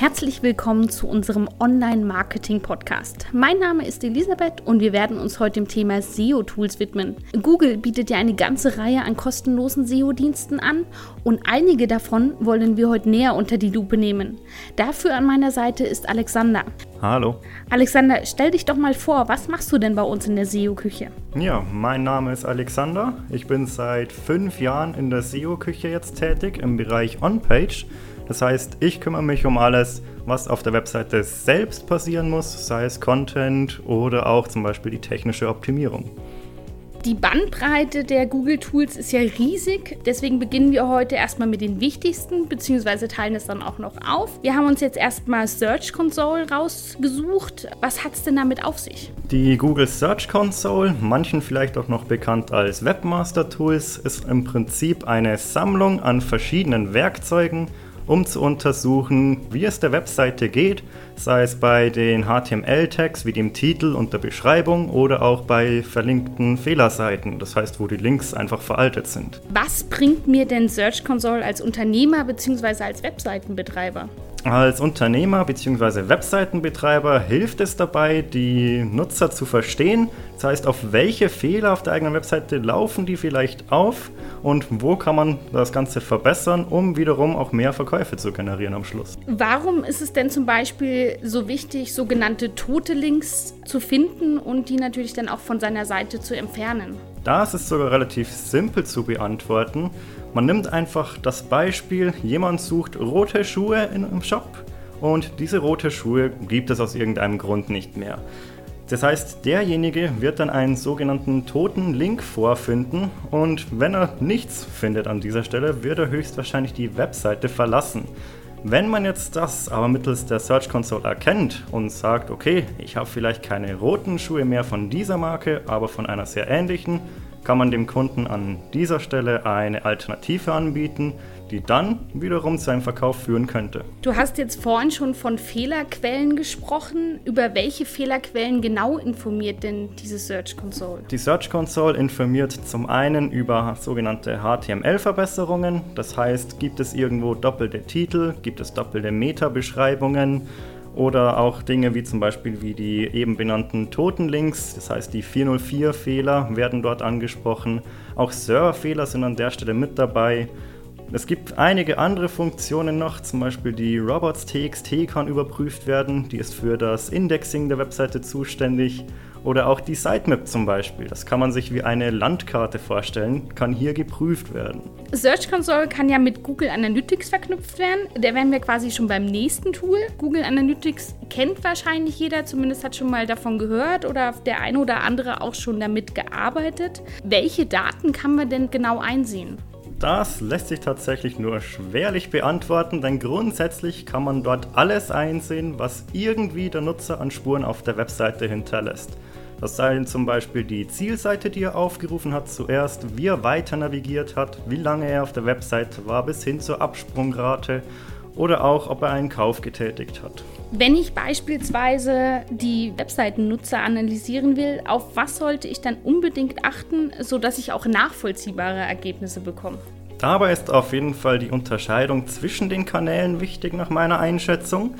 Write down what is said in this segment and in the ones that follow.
Herzlich willkommen zu unserem Online-Marketing-Podcast. Mein Name ist Elisabeth und wir werden uns heute dem Thema SEO-Tools widmen. Google bietet ja eine ganze Reihe an kostenlosen SEO-Diensten an und einige davon wollen wir heute näher unter die Lupe nehmen. Dafür an meiner Seite ist Alexander. Hallo. Alexander, stell dich doch mal vor, was machst du denn bei uns in der SEO-Küche? Ja, mein Name ist Alexander. Ich bin seit fünf Jahren in der SEO-Küche jetzt tätig im Bereich On-Page. Das heißt, ich kümmere mich um alles, was auf der Webseite selbst passieren muss, sei es Content oder auch zum Beispiel die technische Optimierung. Die Bandbreite der Google Tools ist ja riesig, deswegen beginnen wir heute erstmal mit den wichtigsten, beziehungsweise teilen es dann auch noch auf. Wir haben uns jetzt erstmal Search Console rausgesucht. Was hat es denn damit auf sich? Die Google Search Console, manchen vielleicht auch noch bekannt als Webmaster Tools, ist im Prinzip eine Sammlung an verschiedenen Werkzeugen um zu untersuchen, wie es der Webseite geht, sei es bei den HTML-Tags wie dem Titel und der Beschreibung oder auch bei verlinkten Fehlerseiten, das heißt, wo die Links einfach veraltet sind. Was bringt mir denn Search Console als Unternehmer bzw. als Webseitenbetreiber? Als Unternehmer bzw. Webseitenbetreiber hilft es dabei, die Nutzer zu verstehen. Das heißt, auf welche Fehler auf der eigenen Webseite laufen die vielleicht auf und wo kann man das Ganze verbessern, um wiederum auch mehr Verkäufe zu generieren am Schluss. Warum ist es denn zum Beispiel so wichtig, sogenannte tote Links zu finden und die natürlich dann auch von seiner Seite zu entfernen? Das ist sogar relativ simpel zu beantworten. Man nimmt einfach das Beispiel, jemand sucht rote Schuhe in einem Shop und diese rote Schuhe gibt es aus irgendeinem Grund nicht mehr. Das heißt, derjenige wird dann einen sogenannten toten Link vorfinden und wenn er nichts findet an dieser Stelle, wird er höchstwahrscheinlich die Webseite verlassen. Wenn man jetzt das aber mittels der Search Console erkennt und sagt, okay, ich habe vielleicht keine roten Schuhe mehr von dieser Marke, aber von einer sehr ähnlichen, kann man dem Kunden an dieser Stelle eine Alternative anbieten, die dann wiederum zu einem Verkauf führen könnte. Du hast jetzt vorhin schon von Fehlerquellen gesprochen. Über welche Fehlerquellen genau informiert denn diese Search Console? Die Search Console informiert zum einen über sogenannte HTML-Verbesserungen. Das heißt, gibt es irgendwo doppelte Titel, gibt es doppelte Meta-Beschreibungen oder auch Dinge wie zum Beispiel wie die eben benannten Totenlinks, das heißt die 404-Fehler werden dort angesprochen. Auch Serverfehler sind an der Stelle mit dabei. Es gibt einige andere Funktionen noch, zum Beispiel die Robots.txt kann überprüft werden, die ist für das Indexing der Webseite zuständig. Oder auch die Sitemap zum Beispiel. Das kann man sich wie eine Landkarte vorstellen, kann hier geprüft werden. Search Console kann ja mit Google Analytics verknüpft werden. Da wären wir quasi schon beim nächsten Tool. Google Analytics kennt wahrscheinlich jeder, zumindest hat schon mal davon gehört oder der eine oder andere auch schon damit gearbeitet. Welche Daten kann man denn genau einsehen? Das lässt sich tatsächlich nur schwerlich beantworten, denn grundsätzlich kann man dort alles einsehen, was irgendwie der Nutzer an Spuren auf der Webseite hinterlässt. Das seien zum Beispiel die Zielseite, die er aufgerufen hat zuerst, wie er weiter navigiert hat, wie lange er auf der Webseite war, bis hin zur Absprungrate oder auch, ob er einen Kauf getätigt hat. Wenn ich beispielsweise die Webseitennutzer analysieren will, auf was sollte ich dann unbedingt achten, sodass ich auch nachvollziehbare Ergebnisse bekomme? Dabei ist auf jeden Fall die Unterscheidung zwischen den Kanälen wichtig nach meiner Einschätzung.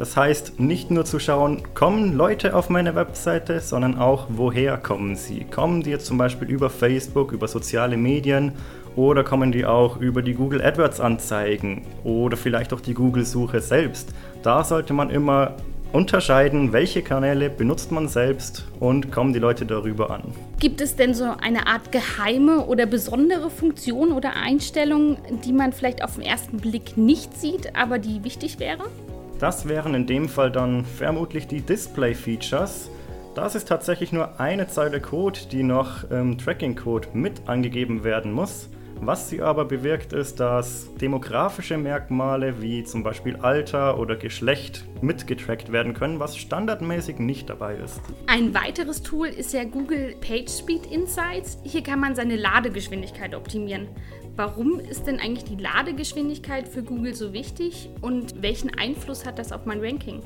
Das heißt, nicht nur zu schauen, kommen Leute auf meine Webseite, sondern auch, woher kommen sie? Kommen die jetzt zum Beispiel über Facebook, über soziale Medien oder kommen die auch über die Google AdWords Anzeigen oder vielleicht auch die Google Suche selbst? Da sollte man immer unterscheiden, welche Kanäle benutzt man selbst und kommen die Leute darüber an. Gibt es denn so eine Art geheime oder besondere Funktion oder Einstellung, die man vielleicht auf den ersten Blick nicht sieht, aber die wichtig wäre? Das wären in dem Fall dann vermutlich die Display-Features. Das ist tatsächlich nur eine Zeile Code, die noch im Tracking-Code mit angegeben werden muss. Was sie aber bewirkt, ist, dass demografische Merkmale wie zum Beispiel Alter oder Geschlecht mitgetrackt werden können, was standardmäßig nicht dabei ist. Ein weiteres Tool ist ja Google PageSpeed Insights. Hier kann man seine Ladegeschwindigkeit optimieren. Warum ist denn eigentlich die Ladegeschwindigkeit für Google so wichtig und welchen Einfluss hat das auf mein Ranking?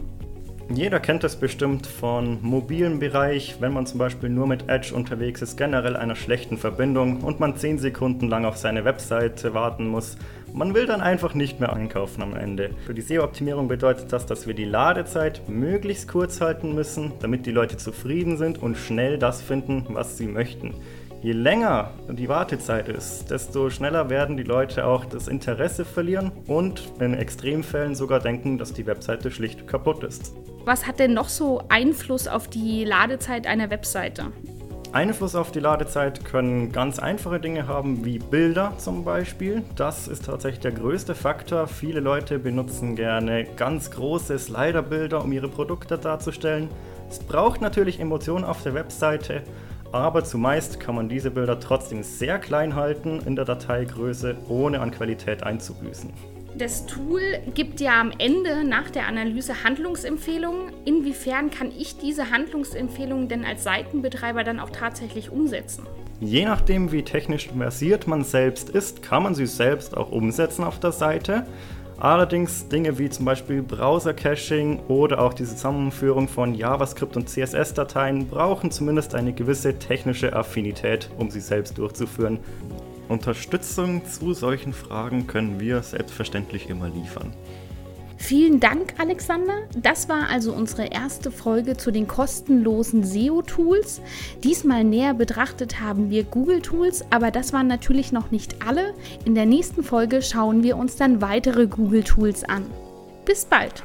Jeder kennt das bestimmt von mobilen Bereich, wenn man zum Beispiel nur mit Edge unterwegs ist, generell einer schlechten Verbindung und man 10 Sekunden lang auf seine Webseite warten muss, Man will dann einfach nicht mehr einkaufen am Ende. Für die SEO-Optimierung bedeutet das, dass wir die Ladezeit möglichst kurz halten müssen, damit die Leute zufrieden sind und schnell das finden, was sie möchten. Je länger die Wartezeit ist, desto schneller werden die Leute auch das Interesse verlieren und in Extremfällen sogar denken, dass die Webseite schlicht kaputt ist. Was hat denn noch so Einfluss auf die Ladezeit einer Webseite? Einfluss auf die Ladezeit können ganz einfache Dinge haben, wie Bilder zum Beispiel. Das ist tatsächlich der größte Faktor. Viele Leute benutzen gerne ganz große Sliderbilder, um ihre Produkte darzustellen. Es braucht natürlich Emotionen auf der Webseite, aber zumeist kann man diese Bilder trotzdem sehr klein halten in der Dateigröße, ohne an Qualität einzubüßen. Das Tool gibt ja am Ende nach der Analyse Handlungsempfehlungen. Inwiefern kann ich diese Handlungsempfehlungen denn als Seitenbetreiber dann auch tatsächlich umsetzen? Je nachdem, wie technisch versiert man selbst ist, kann man sie selbst auch umsetzen auf der Seite. Allerdings Dinge wie zum Beispiel Browser-Caching oder auch die Zusammenführung von JavaScript und CSS-Dateien brauchen zumindest eine gewisse technische Affinität, um sie selbst durchzuführen. Unterstützung zu solchen Fragen können wir selbstverständlich immer liefern. Vielen Dank, Alexander. Das war also unsere erste Folge zu den kostenlosen SEO-Tools. Diesmal näher betrachtet haben wir Google-Tools, aber das waren natürlich noch nicht alle. In der nächsten Folge schauen wir uns dann weitere Google-Tools an. Bis bald!